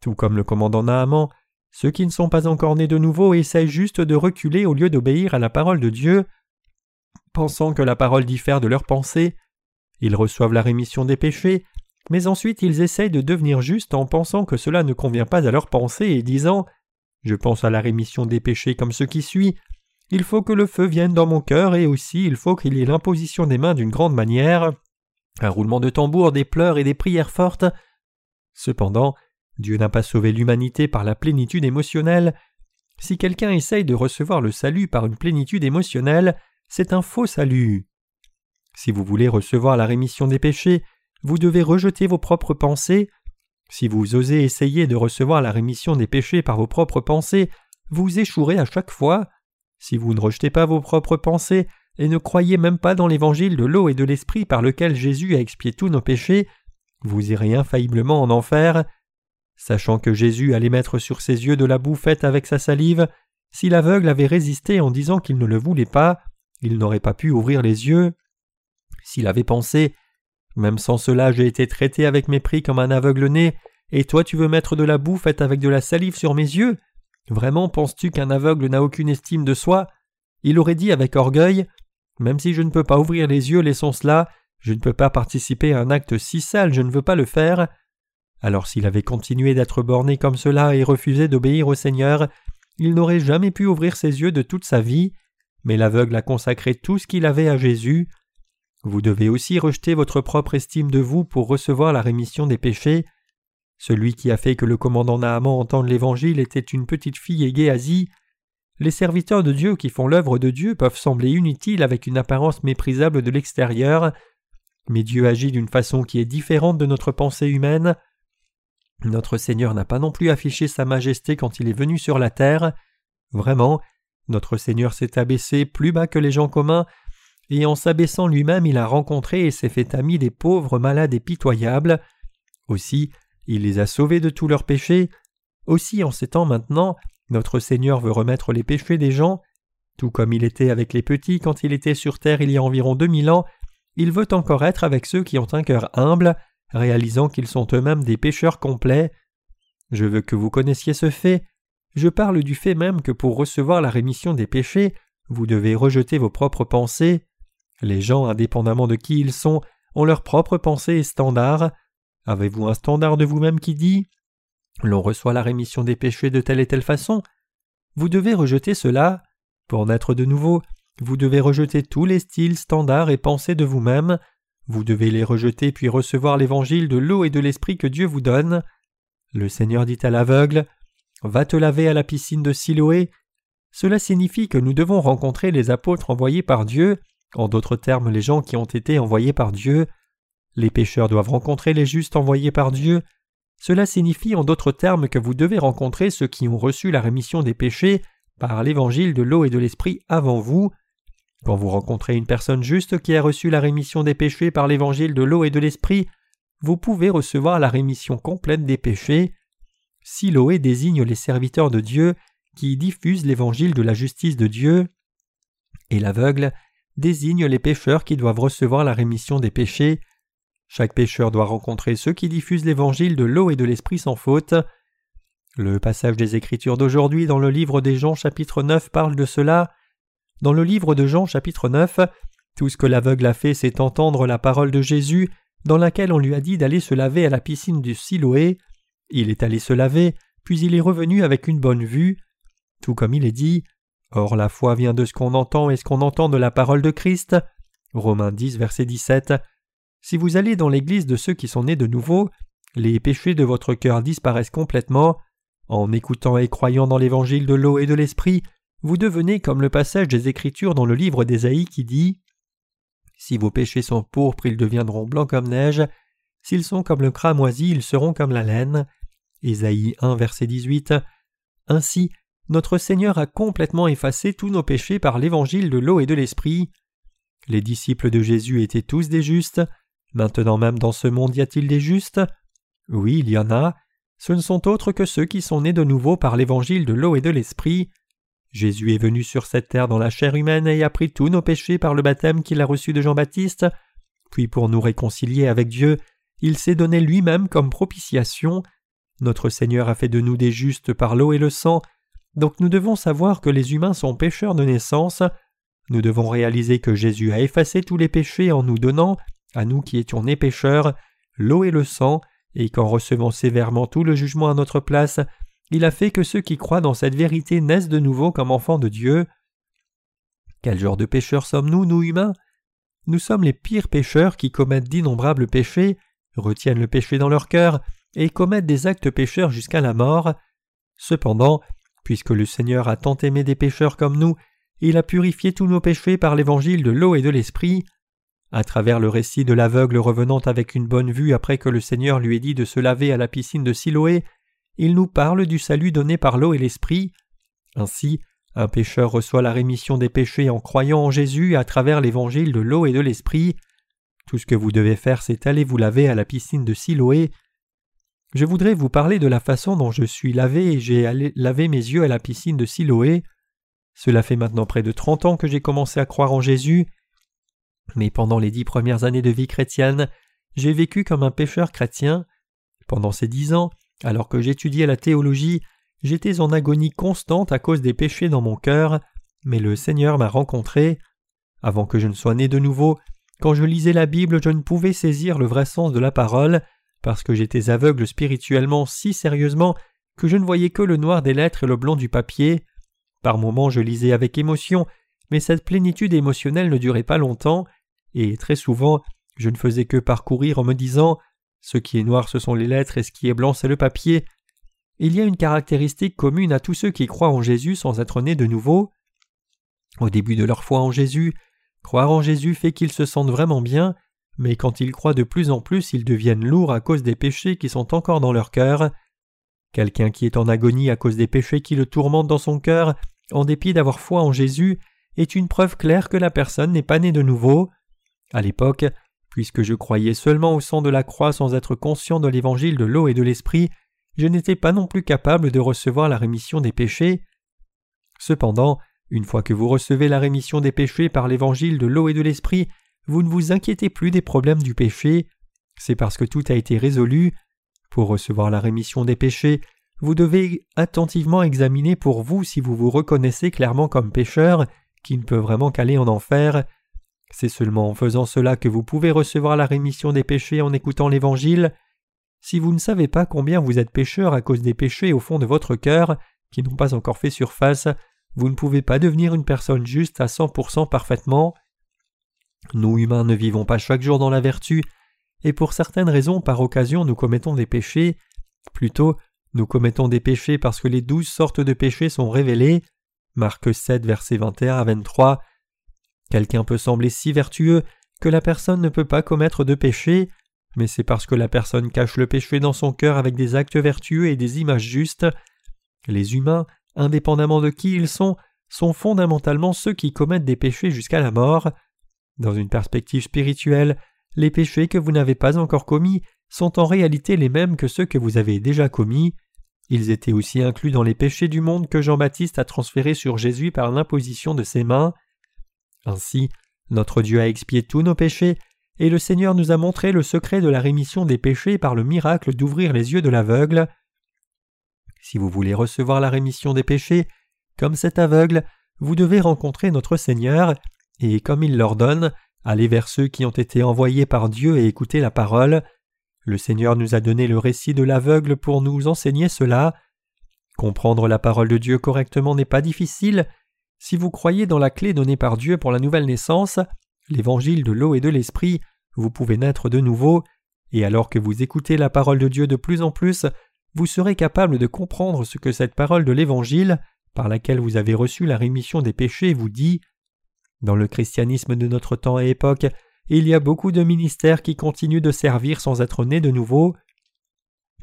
Tout comme le commandant Naaman, ceux qui ne sont pas encore nés de nouveau essayent juste de reculer au lieu d'obéir à la parole de Dieu, pensant que la parole diffère de leurs pensées. Ils reçoivent la rémission des péchés, mais ensuite ils essayent de devenir justes en pensant que cela ne convient pas à leurs pensées et disant Je pense à la rémission des péchés comme ce qui suit. Il faut que le feu vienne dans mon cœur et aussi il faut qu'il y ait l'imposition des mains d'une grande manière, un roulement de tambour, des pleurs et des prières fortes. Cependant, Dieu n'a pas sauvé l'humanité par la plénitude émotionnelle. Si quelqu'un essaye de recevoir le salut par une plénitude émotionnelle, c'est un faux salut. Si vous voulez recevoir la rémission des péchés, vous devez rejeter vos propres pensées. Si vous osez essayer de recevoir la rémission des péchés par vos propres pensées, vous échouerez à chaque fois. Si vous ne rejetez pas vos propres pensées et ne croyez même pas dans l'évangile de l'eau et de l'esprit par lequel Jésus a expié tous nos péchés, vous irez infailliblement en enfer. Sachant que Jésus allait mettre sur ses yeux de la boue faite avec sa salive, si l'aveugle avait résisté en disant qu'il ne le voulait pas, il n'aurait pas pu ouvrir les yeux. S'il avait pensé même sans cela, j'ai été traité avec mépris comme un aveugle-né, et toi tu veux mettre de la boue faite avec de la salive sur mes yeux Vraiment penses-tu qu'un aveugle n'a aucune estime de soi? Il aurait dit avec orgueil Même si je ne peux pas ouvrir les yeux, laissons cela, je ne peux pas participer à un acte si sale, je ne veux pas le faire. Alors s'il avait continué d'être borné comme cela et refusé d'obéir au Seigneur, il n'aurait jamais pu ouvrir ses yeux de toute sa vie. mais l'aveugle a consacré tout ce qu'il avait à Jésus. Vous devez aussi rejeter votre propre estime de vous pour recevoir la rémission des péchés. Celui qui a fait que le commandant Naaman entende l'Évangile était une petite fille et Géasi. Les serviteurs de Dieu qui font l'œuvre de Dieu peuvent sembler inutiles avec une apparence méprisable de l'extérieur, mais Dieu agit d'une façon qui est différente de notre pensée humaine. Notre Seigneur n'a pas non plus affiché sa majesté quand il est venu sur la terre. Vraiment, notre Seigneur s'est abaissé plus bas que les gens communs, et en s'abaissant lui-même il a rencontré et s'est fait ami des pauvres malades et pitoyables. Aussi, il les a sauvés de tous leurs péchés. Aussi, en ces temps maintenant, notre Seigneur veut remettre les péchés des gens. Tout comme il était avec les petits quand il était sur terre il y a environ deux mille ans, il veut encore être avec ceux qui ont un cœur humble, réalisant qu'ils sont eux-mêmes des pécheurs complets. Je veux que vous connaissiez ce fait. Je parle du fait même que pour recevoir la rémission des péchés, vous devez rejeter vos propres pensées. Les gens, indépendamment de qui ils sont, ont leurs propres pensées et standards. Avez-vous un standard de vous-même qui dit L'on reçoit la rémission des péchés de telle et telle façon? Vous devez rejeter cela. Pour naître de nouveau, vous devez rejeter tous les styles, standards et pensées de vous-même. Vous devez les rejeter puis recevoir l'évangile de l'eau et de l'esprit que Dieu vous donne. Le Seigneur dit à l'aveugle Va te laver à la piscine de Siloé. Cela signifie que nous devons rencontrer les apôtres envoyés par Dieu, en d'autres termes les gens qui ont été envoyés par Dieu. Les pécheurs doivent rencontrer les justes envoyés par Dieu. Cela signifie en d'autres termes que vous devez rencontrer ceux qui ont reçu la rémission des péchés par l'évangile de l'eau et de l'esprit avant vous. Quand vous rencontrez une personne juste qui a reçu la rémission des péchés par l'évangile de l'eau et de l'esprit, vous pouvez recevoir la rémission complète des péchés. Siloé désigne les serviteurs de Dieu qui diffusent l'évangile de la justice de Dieu, et l'aveugle désigne les pécheurs qui doivent recevoir la rémission des péchés. Chaque pécheur doit rencontrer ceux qui diffusent l'évangile de l'eau et de l'esprit sans faute. Le passage des Écritures d'aujourd'hui dans le livre des Jean chapitre 9 parle de cela. Dans le livre de Jean chapitre 9, tout ce que l'aveugle a fait c'est entendre la parole de Jésus dans laquelle on lui a dit d'aller se laver à la piscine du Siloé. Il est allé se laver, puis il est revenu avec une bonne vue. Tout comme il est dit Or la foi vient de ce qu'on entend et ce qu'on entend de la parole de Christ. Romains 10, verset 17. Si vous allez dans l'église de ceux qui sont nés de nouveau, les péchés de votre cœur disparaissent complètement. En écoutant et croyant dans l'évangile de l'eau et de l'esprit, vous devenez comme le passage des Écritures dans le livre d'Ésaïe qui dit Si vos péchés sont pourpres, ils deviendront blancs comme neige, s'ils sont comme le cramoisi, ils seront comme la laine. Ésaïe 1, verset 18. Ainsi, notre Seigneur a complètement effacé tous nos péchés par l'évangile de l'eau et de l'esprit. Les disciples de Jésus étaient tous des justes. Maintenant même dans ce monde y a-t-il des justes? Oui, il y en a. Ce ne sont autres que ceux qui sont nés de nouveau par l'évangile de l'eau et de l'esprit. Jésus est venu sur cette terre dans la chair humaine et a pris tous nos péchés par le baptême qu'il a reçu de Jean-Baptiste, puis pour nous réconcilier avec Dieu, il s'est donné lui-même comme propitiation. Notre Seigneur a fait de nous des justes par l'eau et le sang, donc nous devons savoir que les humains sont pécheurs de naissance. Nous devons réaliser que Jésus a effacé tous les péchés en nous donnant, à nous qui étions nés pécheurs, l'eau et le sang, et qu'en recevant sévèrement tout le jugement à notre place, il a fait que ceux qui croient dans cette vérité naissent de nouveau comme enfants de Dieu. Quel genre de pécheurs sommes-nous, nous humains? Nous sommes les pires pécheurs qui commettent d'innombrables péchés, retiennent le péché dans leur cœur, et commettent des actes pécheurs jusqu'à la mort. Cependant, puisque le Seigneur a tant aimé des pécheurs comme nous, il a purifié tous nos péchés par l'évangile de l'eau et de l'esprit. À travers le récit de l'aveugle revenant avec une bonne vue après que le Seigneur lui ait dit de se laver à la piscine de Siloé, il nous parle du salut donné par l'eau et l'esprit. Ainsi, un pécheur reçoit la rémission des péchés en croyant en Jésus à travers l'évangile de l'eau et de l'esprit. Tout ce que vous devez faire, c'est aller vous laver à la piscine de Siloé. Je voudrais vous parler de la façon dont je suis lavé et j'ai lavé mes yeux à la piscine de Siloé. Cela fait maintenant près de trente ans que j'ai commencé à croire en Jésus. Mais pendant les dix premières années de vie chrétienne, j'ai vécu comme un pécheur chrétien. Pendant ces dix ans, alors que j'étudiais la théologie, j'étais en agonie constante à cause des péchés dans mon cœur, mais le Seigneur m'a rencontré. Avant que je ne sois né de nouveau, quand je lisais la Bible, je ne pouvais saisir le vrai sens de la parole, parce que j'étais aveugle spirituellement si sérieusement que je ne voyais que le noir des lettres et le blanc du papier. Par moments je lisais avec émotion, mais cette plénitude émotionnelle ne durait pas longtemps, et très souvent je ne faisais que parcourir en me disant Ce qui est noir ce sont les lettres et ce qui est blanc c'est le papier. Il y a une caractéristique commune à tous ceux qui croient en Jésus sans être nés de nouveau. Au début de leur foi en Jésus, croire en Jésus fait qu'ils se sentent vraiment bien, mais quand ils croient de plus en plus, ils deviennent lourds à cause des péchés qui sont encore dans leur cœur. Quelqu'un qui est en agonie à cause des péchés qui le tourmentent dans son cœur, en dépit d'avoir foi en Jésus, est une preuve claire que la personne n'est pas née de nouveau. À l'époque, puisque je croyais seulement au sang de la croix sans être conscient de l'évangile de l'eau et de l'esprit, je n'étais pas non plus capable de recevoir la rémission des péchés. Cependant, une fois que vous recevez la rémission des péchés par l'évangile de l'eau et de l'esprit, vous ne vous inquiétez plus des problèmes du péché, c'est parce que tout a été résolu. Pour recevoir la rémission des péchés, vous devez attentivement examiner pour vous si vous vous reconnaissez clairement comme pécheur, qui ne peut vraiment qu'aller en enfer. C'est seulement en faisant cela que vous pouvez recevoir la rémission des péchés en écoutant l'Évangile. Si vous ne savez pas combien vous êtes pécheur à cause des péchés au fond de votre cœur, qui n'ont pas encore fait surface, vous ne pouvez pas devenir une personne juste à 100% parfaitement. Nous humains ne vivons pas chaque jour dans la vertu, et pour certaines raisons par occasion nous commettons des péchés. Plutôt, nous commettons des péchés parce que les douze sortes de péchés sont révélés. Marc 7, versets 21 à 23. Quelqu'un peut sembler si vertueux que la personne ne peut pas commettre de péché, mais c'est parce que la personne cache le péché dans son cœur avec des actes vertueux et des images justes. Les humains, indépendamment de qui ils sont, sont fondamentalement ceux qui commettent des péchés jusqu'à la mort. Dans une perspective spirituelle, les péchés que vous n'avez pas encore commis sont en réalité les mêmes que ceux que vous avez déjà commis. Ils étaient aussi inclus dans les péchés du monde que Jean-Baptiste a transférés sur Jésus par l'imposition de ses mains. Ainsi, notre Dieu a expié tous nos péchés, et le Seigneur nous a montré le secret de la rémission des péchés par le miracle d'ouvrir les yeux de l'aveugle. Si vous voulez recevoir la rémission des péchés, comme cet aveugle, vous devez rencontrer notre Seigneur, et comme il l'ordonne, aller vers ceux qui ont été envoyés par Dieu et écouter la parole. Le Seigneur nous a donné le récit de l'aveugle pour nous enseigner cela. Comprendre la parole de Dieu correctement n'est pas difficile. Si vous croyez dans la clé donnée par Dieu pour la nouvelle naissance, l'évangile de l'eau et de l'esprit, vous pouvez naître de nouveau, et alors que vous écoutez la parole de Dieu de plus en plus, vous serez capable de comprendre ce que cette parole de l'évangile, par laquelle vous avez reçu la rémission des péchés, vous dit. Dans le christianisme de notre temps et époque, il y a beaucoup de ministères qui continuent de servir sans être nés de nouveau.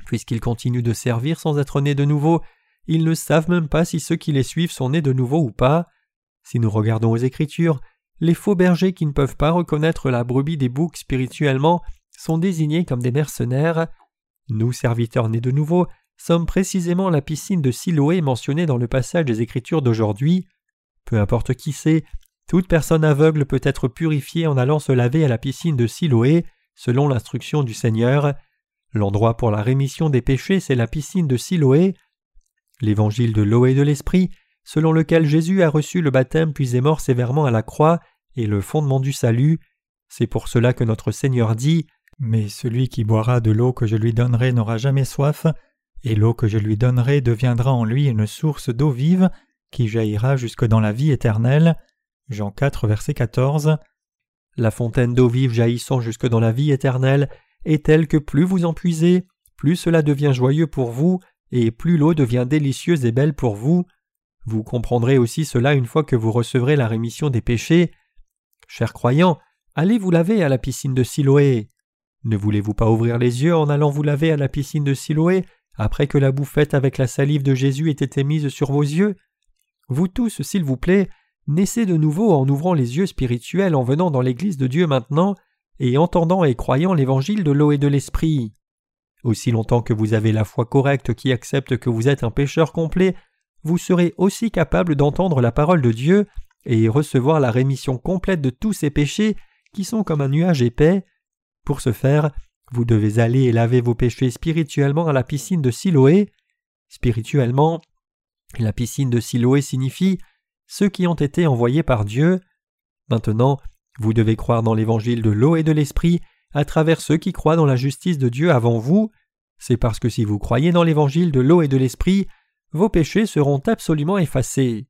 Puisqu'ils continuent de servir sans être nés de nouveau, ils ne savent même pas si ceux qui les suivent sont nés de nouveau ou pas. Si nous regardons aux Écritures, les faux bergers qui ne peuvent pas reconnaître la brebis des boucs spirituellement sont désignés comme des mercenaires. Nous, serviteurs nés de nouveau, sommes précisément la piscine de Siloé mentionnée dans le passage des Écritures d'aujourd'hui. Peu importe qui c'est, toute personne aveugle peut être purifiée en allant se laver à la piscine de Siloé, selon l'instruction du Seigneur. L'endroit pour la rémission des péchés, c'est la piscine de Siloé. L'évangile de l'eau et de l'esprit, selon lequel Jésus a reçu le baptême puis est mort sévèrement à la croix, est le fondement du salut. C'est pour cela que notre Seigneur dit Mais celui qui boira de l'eau que je lui donnerai n'aura jamais soif, et l'eau que je lui donnerai deviendra en lui une source d'eau vive qui jaillira jusque dans la vie éternelle. Jean 4, verset 14. La fontaine d'eau vive jaillissant jusque dans la vie éternelle est telle que plus vous en puisez, plus cela devient joyeux pour vous, et plus l'eau devient délicieuse et belle pour vous. Vous comprendrez aussi cela une fois que vous recevrez la rémission des péchés. Chers croyants, allez vous laver à la piscine de Siloé. Ne voulez-vous pas ouvrir les yeux en allant vous laver à la piscine de Siloé après que la bouffette avec la salive de Jésus ait été mise sur vos yeux? Vous tous, s'il vous plaît, naissez de nouveau en ouvrant les yeux spirituels en venant dans l'Église de Dieu maintenant et entendant et croyant l'évangile de l'eau et de l'esprit. Aussi longtemps que vous avez la foi correcte qui accepte que vous êtes un pécheur complet, vous serez aussi capable d'entendre la parole de Dieu et recevoir la rémission complète de tous ces péchés qui sont comme un nuage épais. Pour ce faire, vous devez aller et laver vos péchés spirituellement à la piscine de Siloé. Spirituellement, la piscine de Siloé signifie ceux qui ont été envoyés par Dieu. Maintenant, vous devez croire dans l'évangile de l'eau et de l'esprit à travers ceux qui croient dans la justice de Dieu avant vous. C'est parce que si vous croyez dans l'évangile de l'eau et de l'esprit, vos péchés seront absolument effacés.